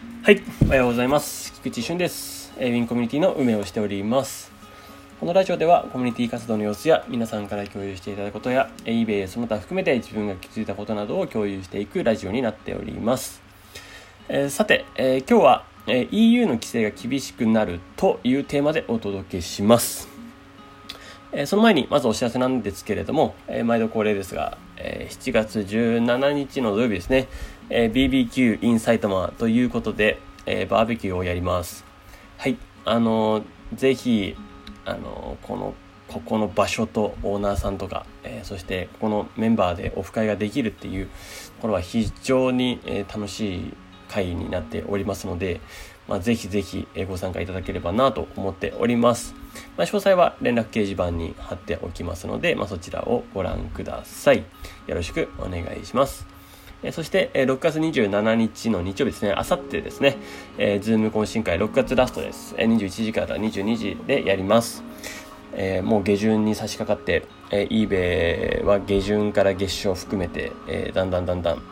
はい、おはようございます。菊池俊です。ウィンコミュニティの運営をしております。このラジオではコミュニティ活動の様子や皆さんから共有していただくことや、eBay その他含めて自分が気づいたことなどを共有していくラジオになっております。えーさて、えー今日は、えー EU の規制が厳しくなるというテーマでお届けします。えその前にまずお知らせなんですけれども、え毎度恒例ですが、え7月17日の土曜日ですね、えー BBQ in 埼玉ということで、えーバーベキューをやります。はい、あのーぜひ、あのーこの、ここの場所とオーナーさんとか、えーそしてここのメンバーでオフ会ができるっていうところは非常に、えー楽しい会になっておりますので、まあ、ぜひぜひご参加いただければなと思っております。まあ、詳細は連絡掲示板に貼っておきますので、まあ、そちらをご覧ください。よろしくお願いします。えそして、えー6月27日の日曜日ですね、あさってですね、えー、ズーム懇親会6月ラストです。えー21時から22時でやります。えーもう下旬に差し掛かって、えー、eBay は下旬から月初を含めて、えーだんだんだんだん、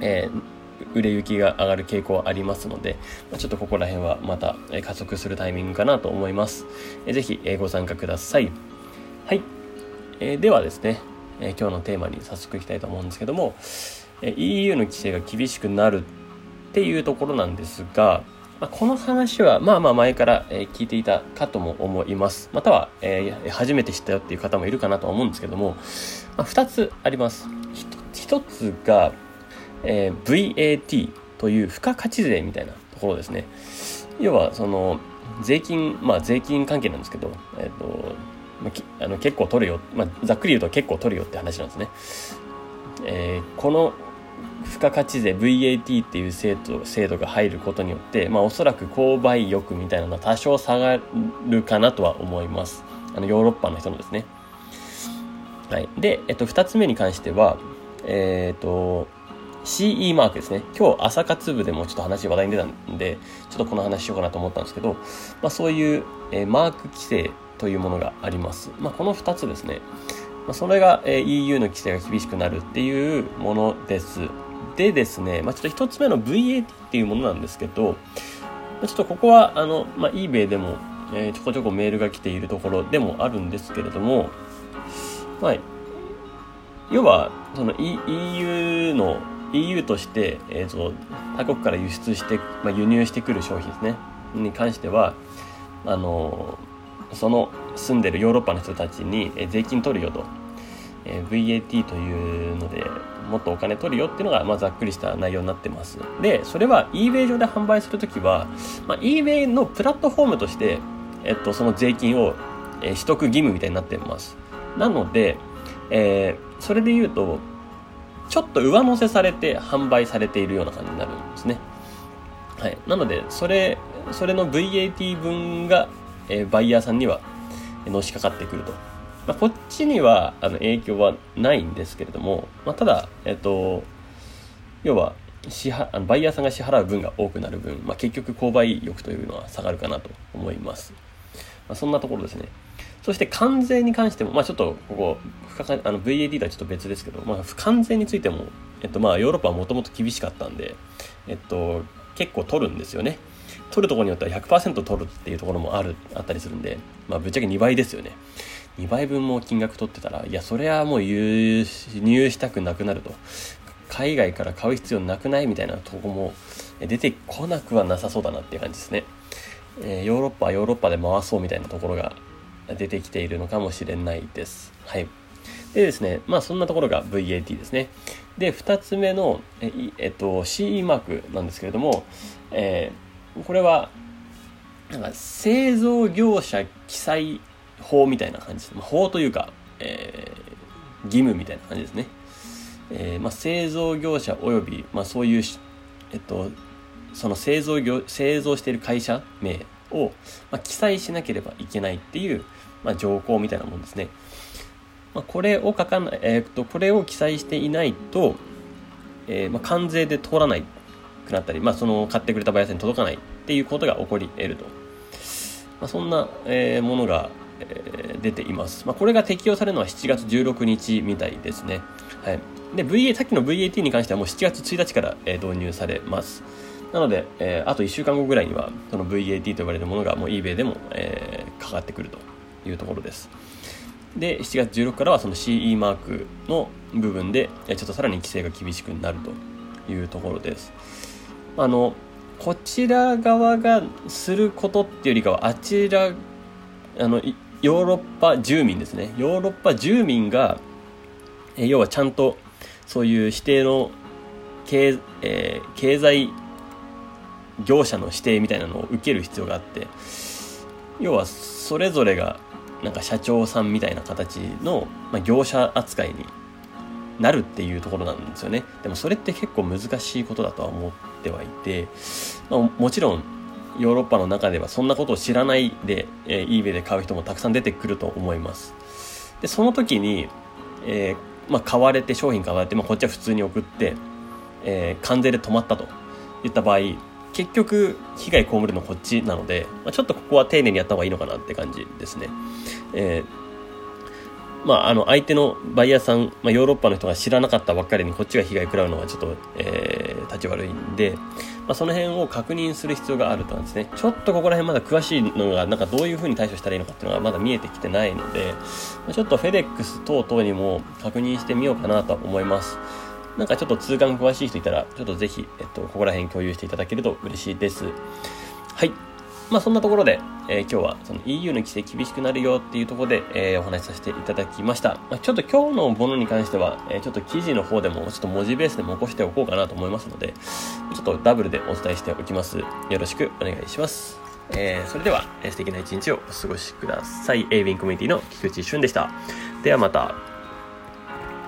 え売れ行きが上がる傾向ありますので、ちょっとここら辺はまた加速するタイミングかなと思います。ぜひ、ご参加ください。はい。えではですね、え今日のテーマに早速いきたいと思うんですけども、EU の規制が厳しくなるっていうところなんですが、ま、この話はまあまあ前から聞いていたかとも思います。または、え初めて知ったよっていう方もいるかなとは思うんですけども、ま、2つあります。1つが、え VAT という付加価値税みたいなところですね。要はその税金、まあ税金関係なんですけど、えっ、と、まあきあの結構取るよ、まあ、ざっくり言うと結構取るよって話なんですね。えーこの付加価値税 VAT っていう制度制度が入ることによって、まあ、おそらく購買欲みたいなのは多少下がるかなとは思います。あのヨーロッパの人のですね。はい。で、えっと、2つ目に関してはえっ、と CE マークですね。今日朝活部でもちょっと話話題に出たんでちょっとこの話しようかなと思ったんですけど、まあ、そういう、えーマーク規制というものがあります、まあ、この2つですね。まあそれが、えー EU の規制が厳しくなるっていうものです。でですね、まあ、ちょっと一つ目の VAT っていうものなんですけど、ちょっとここは、あの、まあ、eBay でも、えーちょこちょこメールが来ているところでもあるんですけれども、まあ、要は、その E- EU の、EU として、えーと、他国から輸出して、まあ、輸入してくる商品ですね、に関しては、あの、その住んでるヨーロッパの人たちに税金取るよと、え VAT というのでもっとお金取るよっていうのが、まあ、ざっくりした内容になってます。でそれは eBay 上で販売するときは、まあ、eBay のプラットフォームとして、えっと、その税金を、え取得義務みたいになってます。なので、えーそれで言うとちょっと上乗せされて販売されているような感じになるんですね。はい、なのでそれそれの VAT 分が、えーバイヤーさんにはのしかかってくると、まあ、こっちにはあの影響はないんですけれども、まあ、ただ、えっと要は支払あのバイヤーさんが支払う分が多くなる分、まあ、結局購買力というのは下がるかなと思います、まあ、そんなところですね。そして関税に関しても、まあ、ちょっとここあの VAT とはちょっと別ですけど、まあ、関税についても、えっと、まあヨーロッパはもともと厳しかったんで、えっと、結構取るんですよね。取るところによっては100%取るっていうところもあるあったりするんで、まあ、ぶっちゃけ2倍ですよね。2倍分も金額取ってたらいやそれはもう輸入したくなくなると。海外から買う必要なくないみたいなとこも出てこなくはなさそうだなっていう感じですね、えーヨーロッパはヨーロッパで回そうみたいなところが出てきているのかもしれないです。はい。でですねまあそんなところが VAT ですね。で2つ目のえいえっと CE マークなんですけれども、えーこれはなんか製造業者記載法みたいな感じ。です、法というか、えー義務みたいな感じですね、えーまあ、製造業者および、まあ、そういう、えっと、その製造業製造している会社名を、まあ、記載しなければいけないっていう、まあ、条項みたいなもんですね、まあ、これを書かない、えーっとこれを記載していないと、えーまあ、関税で通らないくなったり、まあ、その買ってくれたバイアスに届かないっていうことが起こり得ると、まあ、そんな、えーものが、出ています、まあ、これが適用されるのは7月16日みたいですね、はい、で VA さっきの VAT に関してはもう7月1日から、え導入されます。なので、え、あと1週間後ぐらいにはその VAT と呼ばれるものがもう eBay でも、え、かかってくるというところです。で7月16からはその CE マークの部分でちょっとさらに規制が厳しくなるというところです。あのこちら側がすることっていうよりかはあちらあのヨーロッパ住民ですね。ヨーロッパ住民がえ要はちゃんとそういう指定の経,、えー、経済業者の指定みたいなのを受ける必要があって要はそれぞれがなんか社長さんみたいな形の、まあ、業者扱いになるっていうところなんですよね。でもそれって結構難しいことだとは思ってはいて、まあ、もちろんヨーロッパの中ではそんなことを知らないで、えー、eBay で買う人もたくさん出てくると思いますでその時に、えー、まあ、買われて商品買われて、まあ、こっちは普通に送って、えー、関税で止まったといった場合結局被害被るのこっちなので、まあ、ちょっとここは丁寧にやった方がいいのかなって感じですね。えー、まあ、あの相手のバイヤーさん、まあ、ヨーロッパの人が知らなかったばっかりにこっちが被害食らうのはちょっと、えー、立ち悪いんで、まあ、その辺を確認する必要があるとなんですね。ちょっとここら辺まだ詳しいのが、なんかどういうふうに対処したらいいのかっていうのがまだ見えてきてないので、ちょっとフェデックス等々にも確認してみようかなと思います。なんかちょっと通関詳しい人いたら、ちょっとぜひ、えっと、ここら辺共有していただけると嬉しいです。はい。まあそんなところで、えー、今日はその EU の規制厳しくなるよっていうところで、えー、お話しさせていただきました。まあ、ちょっと今日のものに関しては、えー、ちょっと記事の方でもちょっと文字ベースでも起こしておこうかなと思いますので、ちょっとダブルでお伝えしておきます。よろしくお願いします。えー、それでは、えー、素敵な一日をお過ごしください。エイビンコミュニティの菊池俊でした。ではまた。